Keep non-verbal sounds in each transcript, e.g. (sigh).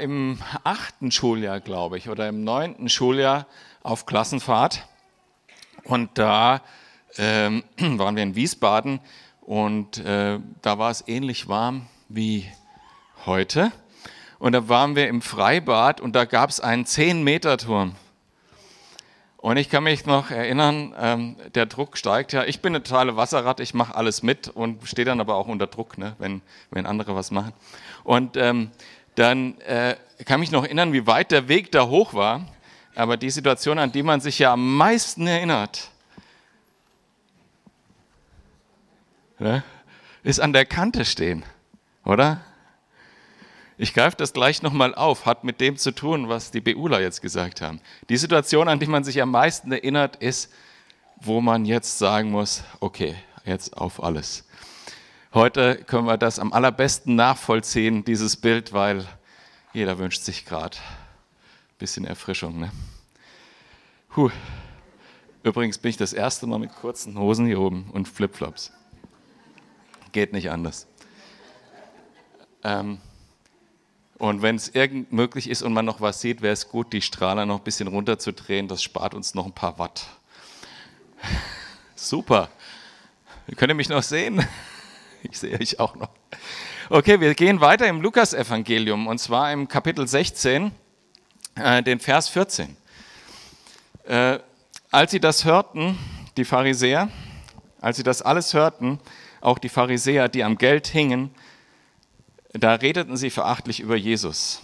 Im achten Schuljahr, glaube ich, oder im neunten Schuljahr auf Klassenfahrt. Und da ähm, (clears throat) waren wir in Wiesbaden und äh, da war es ähnlich warm wie heute. Und da waren wir im Freibad und da gab es einen 10-Meter-Turm. Und ich kann mich noch erinnern, ähm, der Druck steigt ja. Ich bin eine totale Wasserrad, ich mache alles mit und stehe dann aber auch unter Druck, ne, wenn, wenn andere was machen. Und ähm, dann äh, kann mich noch erinnern, wie weit der Weg da hoch war. Aber die Situation, an die man sich ja am meisten erinnert, ne, ist an der Kante stehen, oder? Ich greife das gleich nochmal auf, hat mit dem zu tun, was die BUler jetzt gesagt haben. Die Situation, an die man sich am meisten erinnert, ist, wo man jetzt sagen muss, okay, jetzt auf alles. Heute können wir das am allerbesten nachvollziehen, dieses Bild, weil jeder wünscht sich gerade ein bisschen Erfrischung. Ne? Puh. Übrigens bin ich das erste Mal mit kurzen Hosen hier oben und Flipflops. Geht nicht anders. Ähm, und wenn es irgend möglich ist und man noch was sieht, wäre es gut, die Strahler noch ein bisschen runterzudrehen. Das spart uns noch ein paar Watt. (laughs) Super. Könnt ihr mich noch sehen? (laughs) Ich sehe euch auch noch. Okay, wir gehen weiter im Lukas-Evangelium und zwar im Kapitel 16, äh, den Vers 14. Äh, als sie das hörten, die Pharisäer, als sie das alles hörten, auch die Pharisäer, die am Geld hingen, da redeten sie verachtlich über Jesus.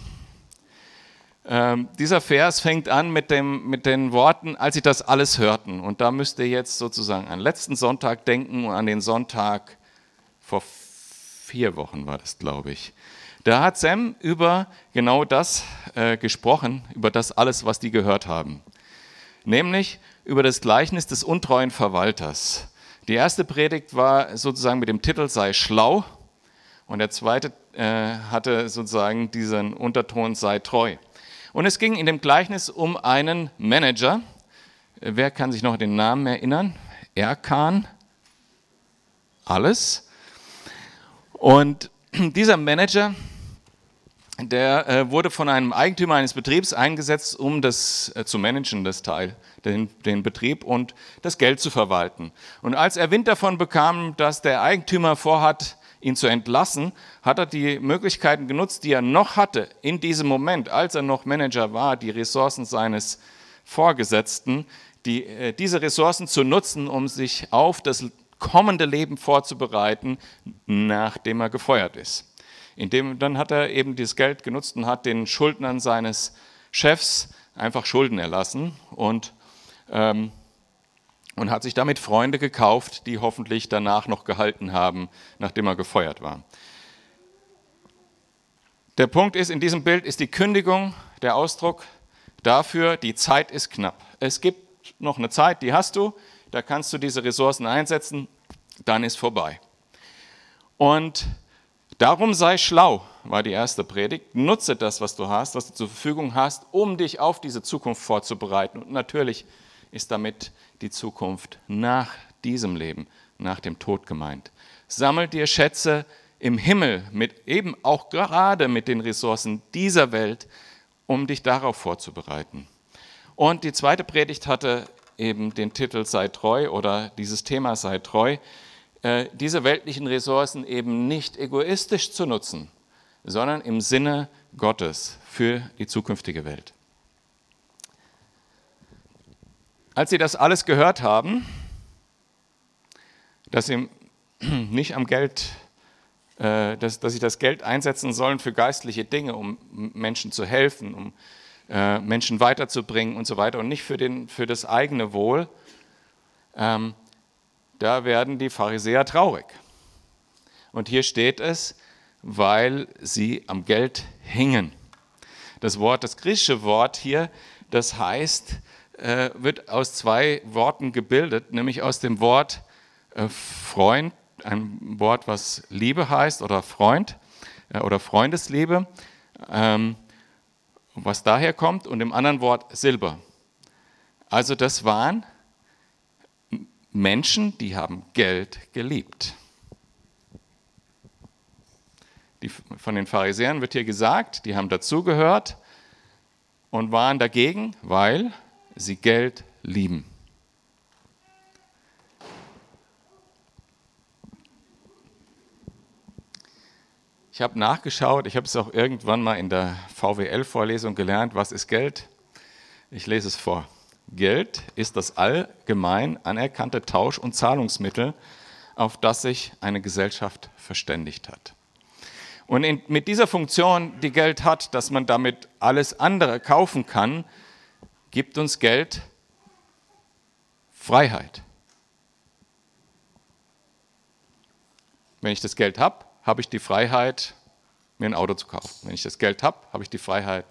Ähm, dieser Vers fängt an mit, dem, mit den Worten, als sie das alles hörten. Und da müsst ihr jetzt sozusagen an letzten Sonntag denken und an den Sonntag vor vier Wochen war das, glaube ich. Da hat Sam über genau das äh, gesprochen, über das alles, was die gehört haben. Nämlich über das Gleichnis des untreuen Verwalters. Die erste Predigt war sozusagen mit dem Titel Sei schlau und der zweite äh, hatte sozusagen diesen Unterton Sei treu. Und es ging in dem Gleichnis um einen Manager. Wer kann sich noch den Namen erinnern? Erkan. Alles. Und (clears throat) dieser Manager, der äh, wurde von einem Eigentümer eines Betriebs eingesetzt, um das äh, zu managen, das Teil, den, den Betrieb und das Geld zu verwalten. Und als er Wind davon bekam, dass der Eigentümer vorhat, ihn zu entlassen, hat er die Möglichkeiten genutzt, die er noch hatte in diesem Moment, als er noch Manager war, die Ressourcen seines Vorgesetzten, die, äh, diese Ressourcen zu nutzen, um sich auf das kommende Leben vorzubereiten, nachdem er gefeuert ist. Indem, dann hat er eben dieses Geld genutzt und hat den Schuldnern seines Chefs einfach Schulden erlassen und, ähm, und hat sich damit Freunde gekauft, die hoffentlich danach noch gehalten haben, nachdem er gefeuert war. Der Punkt ist, in diesem Bild ist die Kündigung der Ausdruck dafür, die Zeit ist knapp. Es gibt noch eine Zeit, die hast du, da kannst du diese Ressourcen einsetzen, dann ist vorbei. Und darum sei schlau, war die erste Predigt. Nutze das, was du hast, was du zur Verfügung hast, um dich auf diese Zukunft vorzubereiten. Und natürlich ist damit die Zukunft nach diesem Leben, nach dem Tod gemeint. Sammel dir Schätze im Himmel, mit eben auch gerade mit den Ressourcen dieser Welt, um dich darauf vorzubereiten. Und die zweite Predigt hatte eben den Titel Sei treu oder dieses Thema Sei treu, äh, diese weltlichen Ressourcen eben nicht egoistisch zu nutzen, sondern im Sinne Gottes für die zukünftige Welt. Als sie das alles gehört haben, dass sie (clears throat) nicht am Geld, äh, dass, dass sie das Geld einsetzen sollen für geistliche Dinge, um Menschen zu helfen, um äh, Menschen weiterzubringen und so weiter und nicht für, den, für das eigene Wohl, ähm, da werden die Pharisäer traurig. Und hier steht es, weil sie am Geld hingen. Das Wort, das griechische Wort hier, das heißt, äh, wird aus zwei Worten gebildet, nämlich aus dem Wort äh, Freund, ein Wort, was Liebe heißt oder Freund äh, oder Freundesliebe. Ähm, was daher kommt, und im anderen Wort Silber. Also das waren Menschen, die haben Geld geliebt. Die, von den Pharisäern wird hier gesagt, die haben dazugehört und waren dagegen, weil sie Geld lieben. Ich habe nachgeschaut, ich habe es auch irgendwann mal in der VWL-Vorlesung gelernt, was ist Geld? Ich lese es vor. Geld ist das allgemein anerkannte Tausch- und Zahlungsmittel, auf das sich eine Gesellschaft verständigt hat. Und in, mit dieser Funktion, die Geld hat, dass man damit alles andere kaufen kann, gibt uns Geld Freiheit. Wenn ich das Geld habe, habe ich die Freiheit, mir ein Auto zu kaufen. Wenn ich das Geld habe, habe ich die Freiheit,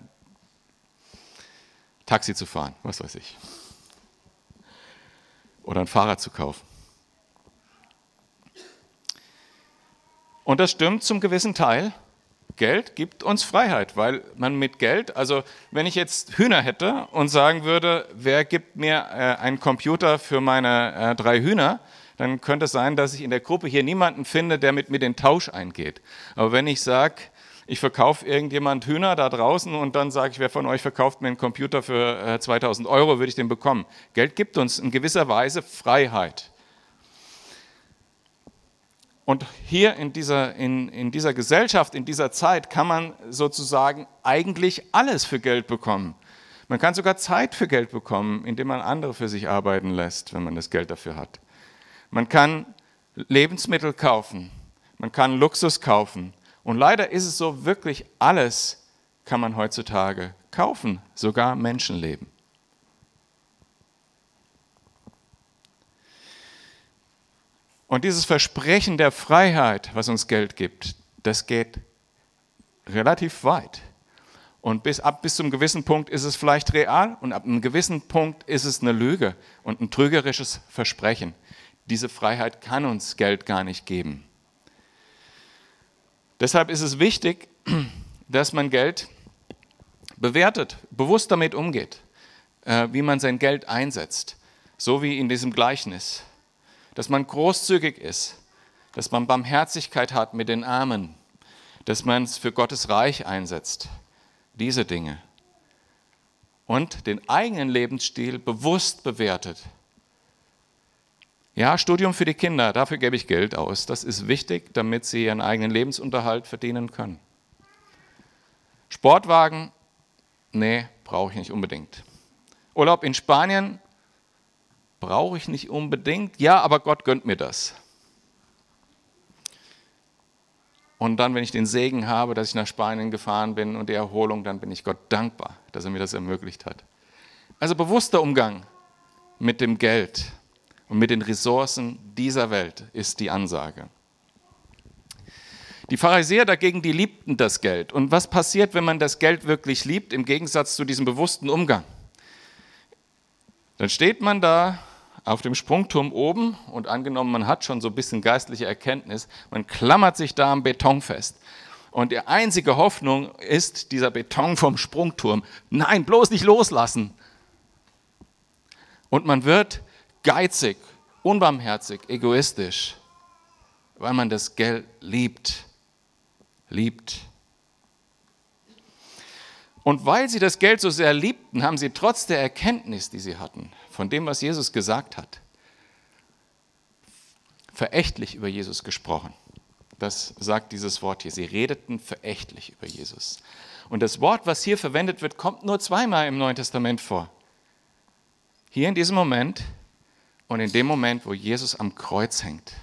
Taxi zu fahren, was weiß ich. Oder ein Fahrrad zu kaufen. Und das stimmt zum gewissen Teil. Geld gibt uns Freiheit, weil man mit Geld, also wenn ich jetzt Hühner hätte und sagen würde, wer gibt mir äh, einen Computer für meine äh, drei Hühner, dann könnte es sein, dass ich in der Gruppe hier niemanden finde, der mit mir den Tausch eingeht. Aber wenn ich sage, ich verkaufe irgendjemand Hühner da draußen und dann sage ich, wer von euch verkauft mir einen Computer für 2000 äh, Euro, würde ich den bekommen. Geld gibt uns in gewisser Weise Freiheit. Und hier in dieser, in, in dieser Gesellschaft, in dieser Zeit kann man sozusagen eigentlich alles für Geld bekommen. Man kann sogar Zeit für Geld bekommen, indem man andere für sich arbeiten lässt, wenn man das Geld dafür hat. Man kann Lebensmittel kaufen, man kann Luxus kaufen, und leider ist es so, wirklich alles kann man heutzutage kaufen, sogar Menschenleben. Und dieses Versprechen der Freiheit, was uns Geld gibt, das geht relativ weit. Und bis, ab bis zum gewissen Punkt ist es vielleicht real und ab einem gewissen Punkt ist es eine Lüge und ein trügerisches Versprechen. Diese Freiheit kann uns Geld gar nicht geben. Deshalb ist es wichtig, (clears throat) dass man Geld bewertet, bewusst damit umgeht, äh, wie man sein Geld einsetzt, so wie in diesem Gleichnis. Dass man großzügig ist, dass man Barmherzigkeit hat mit den Armen, dass man es für Gottes Reich einsetzt. Diese Dinge. Und den eigenen Lebensstil bewusst bewertet ja, Studium für die Kinder, dafür gebe ich Geld aus. Das ist wichtig, damit sie ihren eigenen Lebensunterhalt verdienen können. Sportwagen, nee, brauche ich nicht unbedingt. Urlaub in Spanien, brauche ich nicht unbedingt. Ja, aber Gott gönnt mir das. Und dann, wenn ich den Segen habe, dass ich nach Spanien gefahren bin und die Erholung, dann bin ich Gott dankbar, dass er mir das ermöglicht hat. Also bewusster Umgang mit dem Geld und mit den Ressourcen dieser Welt ist die Ansage. Die Pharisäer dagegen, die liebten das Geld. Und was passiert, wenn man das Geld wirklich liebt, im Gegensatz zu diesem bewussten Umgang? Dann steht man da auf dem Sprungturm oben und angenommen, man hat schon so ein bisschen geistliche Erkenntnis, man klammert sich da am Beton fest. Und die einzige Hoffnung ist dieser Beton vom Sprungturm. Nein, bloß nicht loslassen. Und man wird geizig, unbarmherzig, egoistisch, weil man das Geld liebt. Liebt. Und weil sie das Geld so sehr liebten, haben sie trotz der Erkenntnis, die sie hatten, von dem, was Jesus gesagt hat, verächtlich über Jesus gesprochen. Das sagt dieses Wort hier. Sie redeten verächtlich über Jesus. Und das Wort, was hier verwendet wird, kommt nur zweimal im Neuen Testament vor. Hier in diesem Moment und in dem Moment, wo Jesus am Kreuz hängt,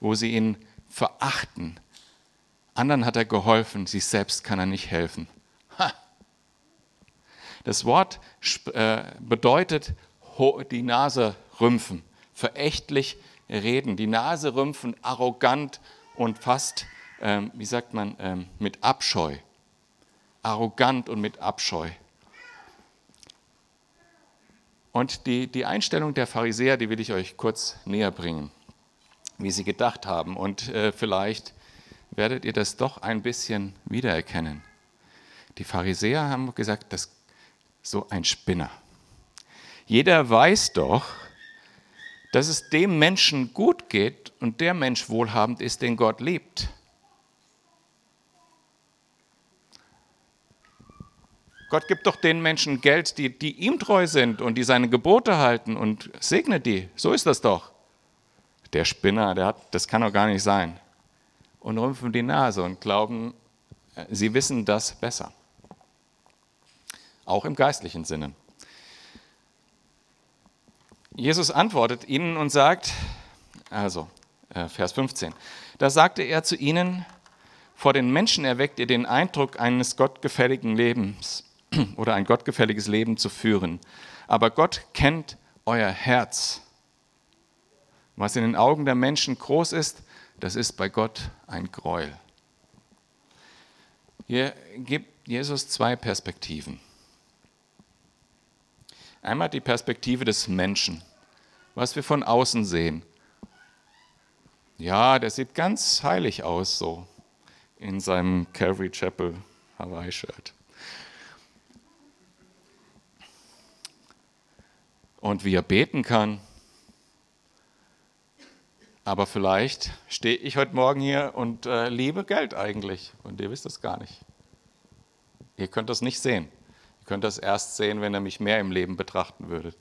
wo sie ihn verachten, anderen hat er geholfen, sich selbst kann er nicht helfen. Das Wort äh, bedeutet die Nase rümpfen, verächtlich reden, die Nase rümpfen, arrogant und fast, ähm, wie sagt man, ähm, mit Abscheu. Arrogant und mit Abscheu. Und die, die Einstellung der Pharisäer, die will ich euch kurz näher bringen, wie sie gedacht haben. Und äh, vielleicht werdet ihr das doch ein bisschen wiedererkennen. Die Pharisäer haben gesagt, das so ein Spinner. Jeder weiß doch, dass es dem Menschen gut geht und der Mensch wohlhabend ist, den Gott liebt. Gott gibt doch den Menschen Geld, die, die ihm treu sind und die seine Gebote halten und segnet die. So ist das doch. Der Spinner, der hat, das kann doch gar nicht sein. Und rümpfen die Nase und glauben, äh, sie wissen das besser. Auch im geistlichen Sinne. Jesus antwortet ihnen und sagt, also äh, Vers 15, da sagte er zu ihnen, vor den Menschen erweckt ihr den Eindruck eines gottgefälligen Lebens (clears throat) oder ein gottgefälliges Leben zu führen. Aber Gott kennt euer Herz. Was in den Augen der Menschen groß ist, das ist bei Gott ein Gräuel. Hier gibt Jesus zwei Perspektiven. Einmal die Perspektive des Menschen, was wir von außen sehen. Ja, der sieht ganz heilig aus, so in seinem Calvary Chapel Hawaii-Shirt. Und wie er beten kann. Aber vielleicht stehe ich heute Morgen hier und äh, liebe Geld eigentlich. Und ihr wisst das gar nicht. Ihr könnt das nicht sehen. Ihr könnt das erst sehen, wenn ihr mich mehr im Leben betrachten würdet.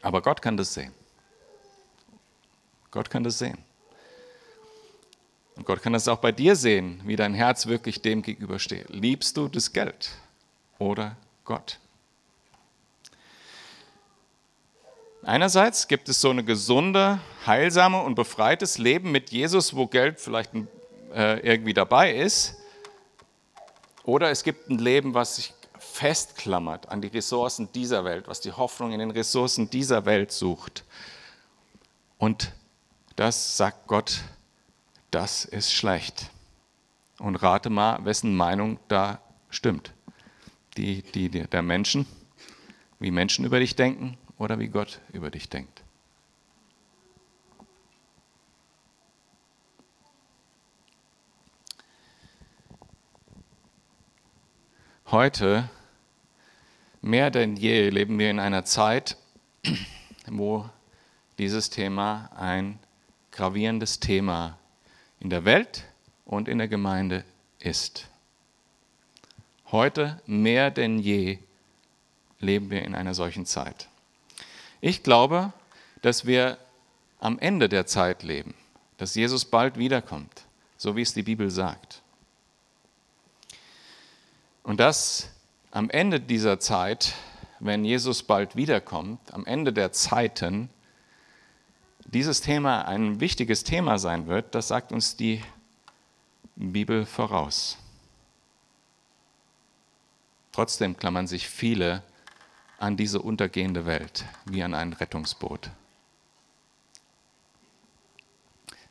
Aber Gott kann das sehen. Gott kann das sehen. Und Gott kann das auch bei dir sehen, wie dein Herz wirklich dem gegenübersteht. Liebst du das Geld oder Gott? Einerseits gibt es so eine gesunde, heilsame und befreites Leben mit Jesus, wo Geld vielleicht äh, irgendwie dabei ist. Oder es gibt ein Leben, was sich festklammert an die Ressourcen dieser Welt, was die Hoffnung in den Ressourcen dieser Welt sucht. Und das sagt Gott das ist schlecht. Und rate mal, wessen Meinung da stimmt. Die, die der Menschen, wie Menschen über dich denken oder wie Gott über dich denkt. Heute, mehr denn je, leben wir in einer Zeit, wo dieses Thema ein gravierendes Thema in der Welt und in der Gemeinde ist. Heute mehr denn je leben wir in einer solchen Zeit. Ich glaube, dass wir am Ende der Zeit leben, dass Jesus bald wiederkommt, so wie es die Bibel sagt. Und dass am Ende dieser Zeit, wenn Jesus bald wiederkommt, am Ende der Zeiten, dieses Thema ein wichtiges Thema sein wird, das sagt uns die Bibel voraus. Trotzdem klammern sich viele an diese untergehende Welt wie an ein Rettungsboot.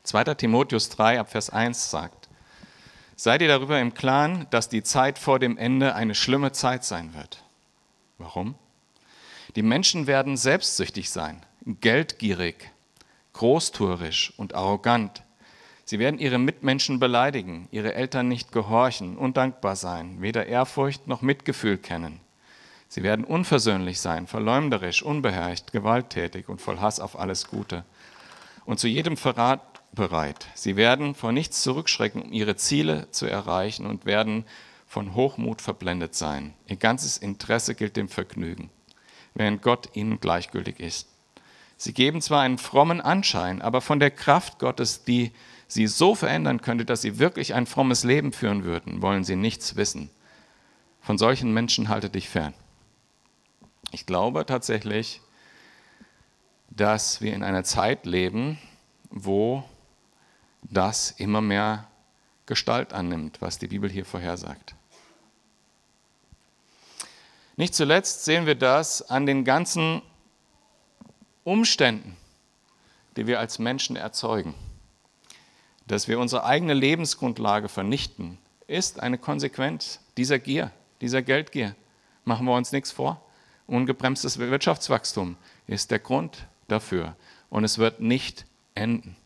2. Timotheus 3 ab Vers 1 sagt, Seid ihr darüber im Klaren, dass die Zeit vor dem Ende eine schlimme Zeit sein wird? Warum? Die Menschen werden selbstsüchtig sein, geldgierig, großtuerisch und arrogant. Sie werden ihre Mitmenschen beleidigen, ihre Eltern nicht gehorchen, undankbar sein, weder Ehrfurcht noch Mitgefühl kennen. Sie werden unversöhnlich sein, verleumderisch, unbeherrscht, gewalttätig und voll Hass auf alles Gute. Und zu jedem Verrat bereit. Sie werden vor nichts zurückschrecken, um ihre Ziele zu erreichen und werden von Hochmut verblendet sein. Ihr ganzes Interesse gilt dem Vergnügen, während Gott ihnen gleichgültig ist. Sie geben zwar einen frommen Anschein, aber von der Kraft Gottes, die sie so verändern könnte, dass sie wirklich ein frommes Leben führen würden, wollen sie nichts wissen. Von solchen Menschen halte dich fern. Ich glaube tatsächlich, dass wir in einer Zeit leben, wo das immer mehr Gestalt annimmt, was die Bibel hier vorhersagt. Nicht zuletzt sehen wir das an den ganzen Umständen, die wir als Menschen erzeugen, dass wir unsere eigene Lebensgrundlage vernichten, ist eine Konsequenz dieser Gier, dieser Geldgier. Machen wir uns nichts vor. Ungebremstes Wirtschaftswachstum ist der Grund dafür und es wird nicht enden.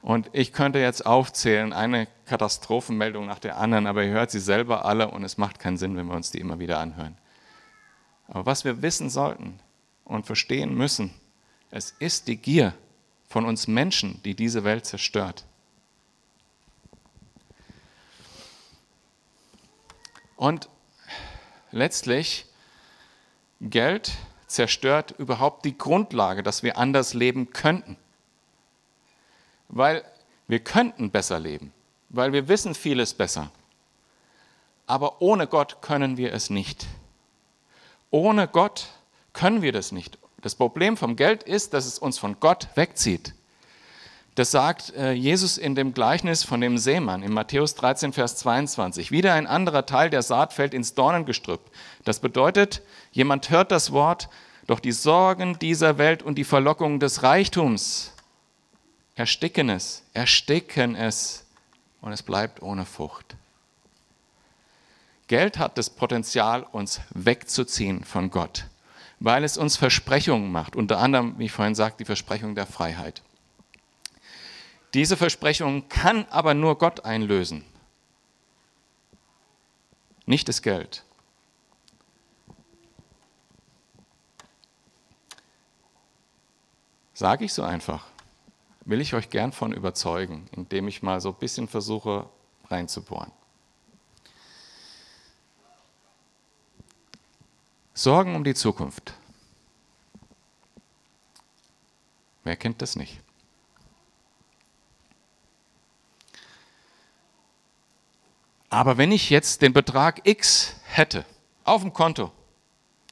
Und ich könnte jetzt aufzählen, eine Katastrophenmeldung nach der anderen, aber ihr hört sie selber alle und es macht keinen Sinn, wenn wir uns die immer wieder anhören. Aber was wir wissen sollten, und verstehen müssen, es ist die Gier von uns Menschen, die diese Welt zerstört. Und letztlich, Geld zerstört überhaupt die Grundlage, dass wir anders leben könnten. Weil wir könnten besser leben, weil wir wissen vieles besser. Aber ohne Gott können wir es nicht. Ohne Gott können wir das nicht. Das Problem vom Geld ist, dass es uns von Gott wegzieht. Das sagt äh, Jesus in dem Gleichnis von dem Seemann in Matthäus 13, Vers 22. Wieder ein anderer Teil der Saat fällt ins Dornengestrüpp. Das bedeutet, jemand hört das Wort, doch die Sorgen dieser Welt und die Verlockungen des Reichtums ersticken es, ersticken es und es bleibt ohne Frucht. Geld hat das Potenzial, uns wegzuziehen von Gott, weil es uns Versprechungen macht, unter anderem, wie ich vorhin sagte, die Versprechung der Freiheit. Diese Versprechung kann aber nur Gott einlösen, nicht das Geld. Sage ich so einfach. Will ich euch gern von überzeugen, indem ich mal so ein bisschen versuche reinzubohren. Sorgen um die Zukunft. Wer kennt das nicht? Aber wenn ich jetzt den Betrag X hätte auf dem Konto,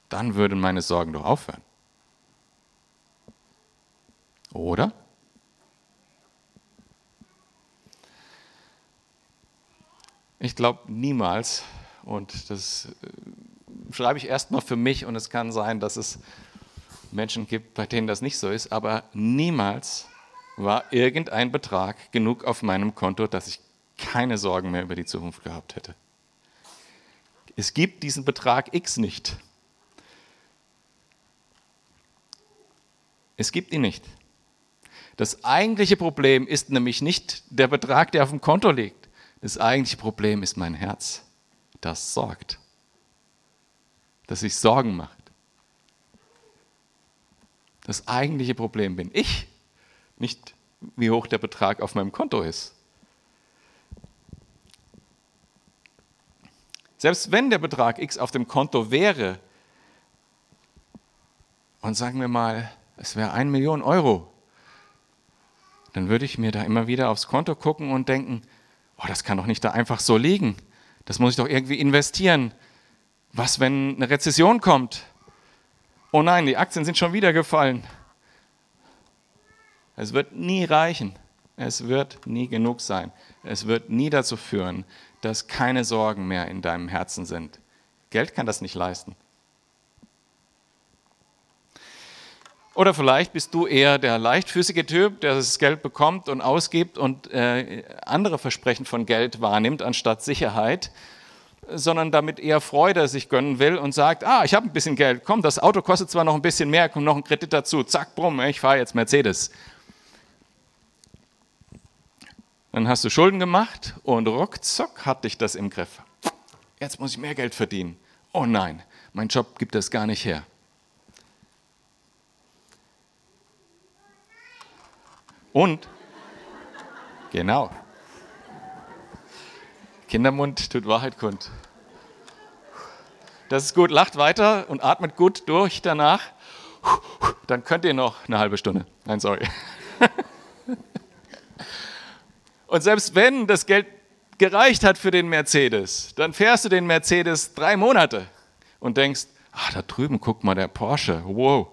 dann würden meine Sorgen doch aufhören. Oder? Ich glaube niemals, und das äh, schreibe ich erstmal für mich, und es kann sein, dass es Menschen gibt, bei denen das nicht so ist, aber niemals war irgendein Betrag genug auf meinem Konto, dass ich keine Sorgen mehr über die Zukunft gehabt hätte. Es gibt diesen Betrag X nicht. Es gibt ihn nicht. Das eigentliche Problem ist nämlich nicht der Betrag, der auf dem Konto liegt. Das eigentliche Problem ist mein Herz, das sorgt, das sich Sorgen macht. Das eigentliche Problem bin ich, nicht wie hoch der Betrag auf meinem Konto ist. Selbst wenn der Betrag X auf dem Konto wäre, und sagen wir mal, es wäre eine Million Euro, dann würde ich mir da immer wieder aufs Konto gucken und denken, oh, das kann doch nicht da einfach so liegen. Das muss ich doch irgendwie investieren. Was, wenn eine Rezession kommt? Oh nein, die Aktien sind schon wieder gefallen. Es wird nie reichen. Es wird nie genug sein. Es wird nie dazu führen, dass keine Sorgen mehr in deinem Herzen sind. Geld kann das nicht leisten. Oder vielleicht bist du eher der leichtfüßige Typ, der das Geld bekommt und ausgibt und äh, andere Versprechen von Geld wahrnimmt anstatt Sicherheit, sondern damit eher Freude sich gönnen will und sagt, ah, ich habe ein bisschen Geld, komm, das Auto kostet zwar noch ein bisschen mehr, kommt noch ein Kredit dazu, zack, brumm, ich fahre jetzt Mercedes. Dann hast du Schulden gemacht und ruckzuck hat dich das im Griff. Jetzt muss ich mehr Geld verdienen. Oh nein, mein Job gibt das gar nicht her. Und, genau, Kindermund tut Wahrheit kund. Das ist gut, lacht weiter und atmet gut durch danach. Dann könnt ihr noch eine halbe Stunde. Nein, sorry. Und selbst wenn das Geld gereicht hat für den Mercedes, dann fährst du den Mercedes drei Monate und denkst, ah, da drüben, guck mal, der Porsche, wow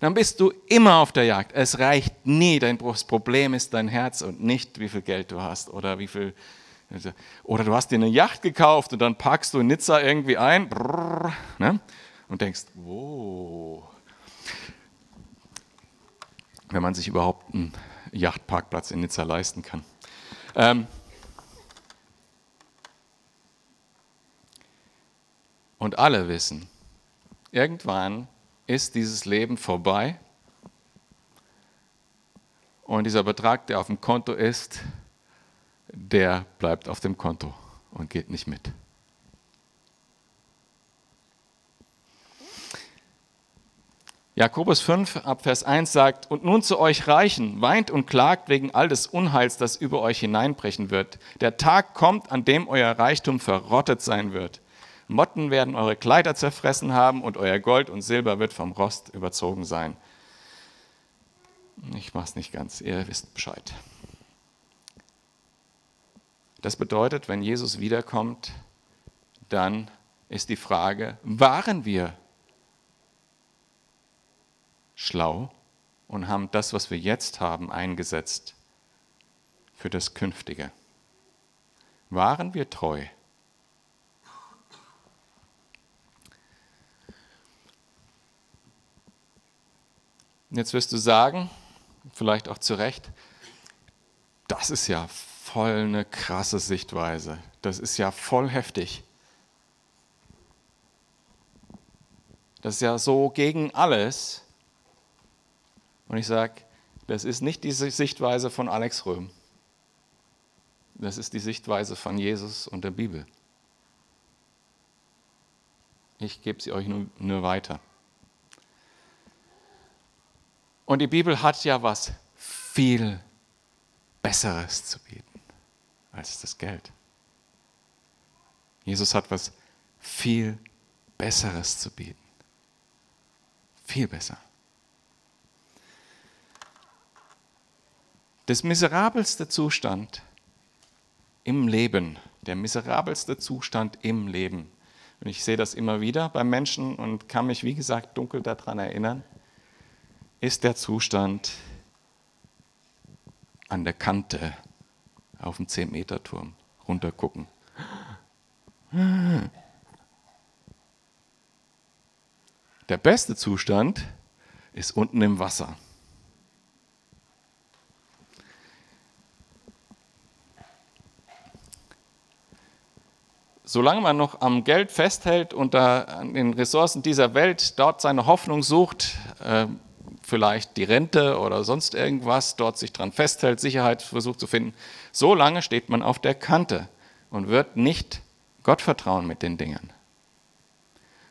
dann bist du immer auf der Jagd. Es reicht nie. Dein Problem ist dein Herz und nicht, wie viel Geld du hast oder wie viel. Oder du hast dir eine Yacht gekauft und dann packst du in Nizza irgendwie ein brrr, ne? und denkst, wow. Wenn man sich überhaupt einen Yachtparkplatz in Nizza leisten kann. Ähm und alle wissen, irgendwann ist dieses Leben vorbei und dieser Betrag, der auf dem Konto ist, der bleibt auf dem Konto und geht nicht mit. Jakobus 5 ab Vers 1 sagt, und nun zu euch Reichen, weint und klagt wegen all des Unheils, das über euch hineinbrechen wird. Der Tag kommt, an dem euer Reichtum verrottet sein wird. Motten werden eure Kleider zerfressen haben und euer Gold und Silber wird vom Rost überzogen sein. Ich mache es nicht ganz, ihr wisst Bescheid. Das bedeutet, wenn Jesus wiederkommt, dann ist die Frage, waren wir schlau und haben das, was wir jetzt haben, eingesetzt für das Künftige? Waren wir treu? Jetzt wirst du sagen, vielleicht auch zu Recht, das ist ja voll eine krasse Sichtweise. Das ist ja voll heftig. Das ist ja so gegen alles. Und ich sage, das ist nicht die Sichtweise von Alex Röhm. Das ist die Sichtweise von Jesus und der Bibel. Ich gebe sie euch nur, nur weiter. Und die Bibel hat ja was viel Besseres zu bieten als das Geld. Jesus hat was viel Besseres zu bieten. Viel besser. Das miserabelste Zustand im Leben, der miserabelste Zustand im Leben. Und ich sehe das immer wieder bei Menschen und kann mich, wie gesagt, dunkel daran erinnern, ist der Zustand an der Kante auf dem 10-Meter-Turm runtergucken. Der beste Zustand ist unten im Wasser. Solange man noch am Geld festhält und an den Ressourcen dieser Welt dort seine Hoffnung sucht, äh, vielleicht die Rente oder sonst irgendwas, dort sich dran festhält, Sicherheit versucht zu finden, so lange steht man auf der Kante und wird nicht Gott vertrauen mit den Dingen.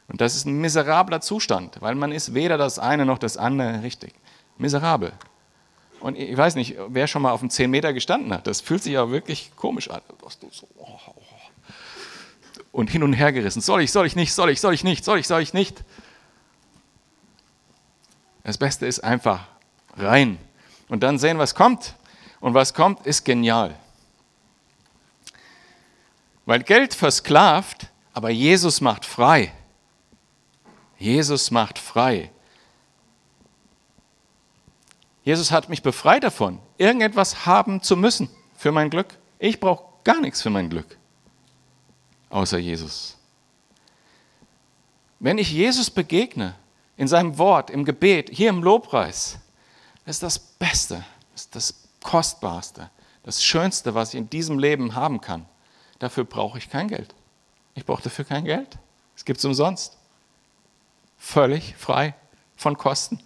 Und das ist ein miserabler Zustand, weil man ist weder das eine noch das andere richtig. Miserabel. Und ich weiß nicht, wer schon mal auf dem 10 Meter gestanden hat, das fühlt sich ja wirklich komisch an. Und hin und her gerissen. Soll ich, soll ich nicht, soll ich, soll ich nicht, soll ich, soll ich nicht. Das Beste ist einfach rein und dann sehen, was kommt. Und was kommt, ist genial. Weil Geld versklavt, aber Jesus macht frei. Jesus macht frei. Jesus hat mich befreit davon, irgendetwas haben zu müssen für mein Glück. Ich brauche gar nichts für mein Glück, außer Jesus. Wenn ich Jesus begegne, in seinem Wort, im Gebet, hier im Lobpreis, ist das Beste, ist das Kostbarste, das Schönste, was ich in diesem Leben haben kann. Dafür brauche ich kein Geld. Ich brauche dafür kein Geld. Es gibt es umsonst. Völlig frei von Kosten.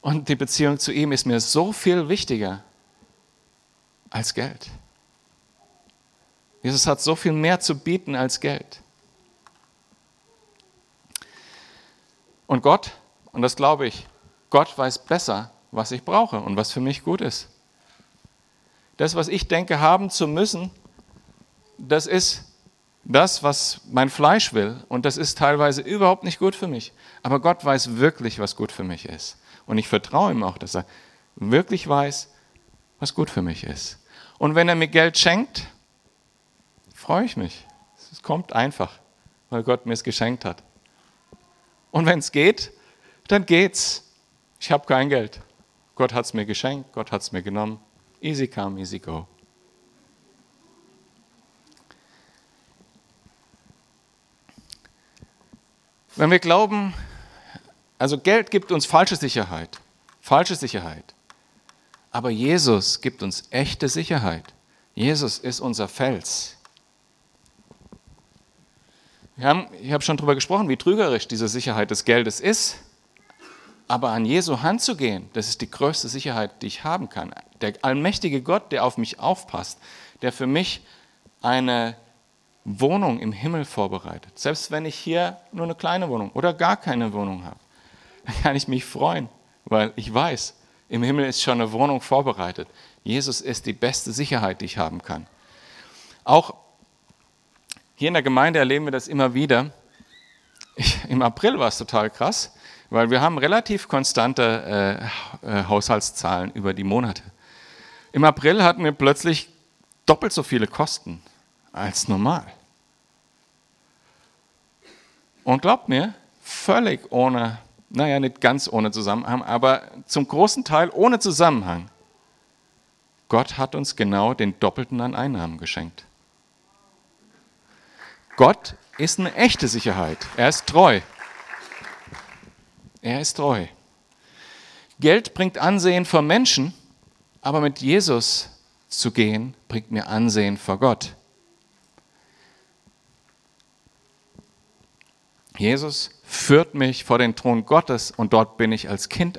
Und die Beziehung zu ihm ist mir so viel wichtiger als Geld. Jesus hat so viel mehr zu bieten als Geld. Und Gott, und das glaube ich, Gott weiß besser, was ich brauche und was für mich gut ist. Das, was ich denke haben zu müssen, das ist das, was mein Fleisch will. Und das ist teilweise überhaupt nicht gut für mich. Aber Gott weiß wirklich, was gut für mich ist. Und ich vertraue ihm auch, dass er wirklich weiß, was gut für mich ist. Und wenn er mir Geld schenkt, freue ich mich. Es kommt einfach, weil Gott mir es geschenkt hat. Und wenn es geht, dann geht's. Ich habe kein Geld. Gott hat es mir geschenkt, Gott hat es mir genommen. Easy come, easy go. Wenn wir glauben, also Geld gibt uns falsche Sicherheit, falsche Sicherheit. Aber Jesus gibt uns echte Sicherheit. Jesus ist unser Fels. Haben, ich habe schon darüber gesprochen, wie trügerisch diese Sicherheit des Geldes ist. Aber an Jesu Hand zu gehen, das ist die größte Sicherheit, die ich haben kann. Der allmächtige Gott, der auf mich aufpasst, der für mich eine Wohnung im Himmel vorbereitet. Selbst wenn ich hier nur eine kleine Wohnung oder gar keine Wohnung habe, dann kann ich mich freuen, weil ich weiß, im Himmel ist schon eine Wohnung vorbereitet. Jesus ist die beste Sicherheit, die ich haben kann. Auch Hier in der Gemeinde erleben wir das immer wieder. Ich, Im April war es total krass, weil wir haben relativ konstante äh, äh, Haushaltszahlen über die Monate. Im April hatten wir plötzlich doppelt so viele Kosten als normal. Und glaubt mir, völlig ohne, naja, nicht ganz ohne Zusammenhang, aber zum großen Teil ohne Zusammenhang. Gott hat uns genau den Doppelten an Einnahmen geschenkt. Gott ist eine echte Sicherheit. Er ist treu. Er ist treu. Geld bringt Ansehen vor Menschen, aber mit Jesus zu gehen, bringt mir Ansehen vor Gott. Jesus führt mich vor den Thron Gottes und dort bin ich als Kind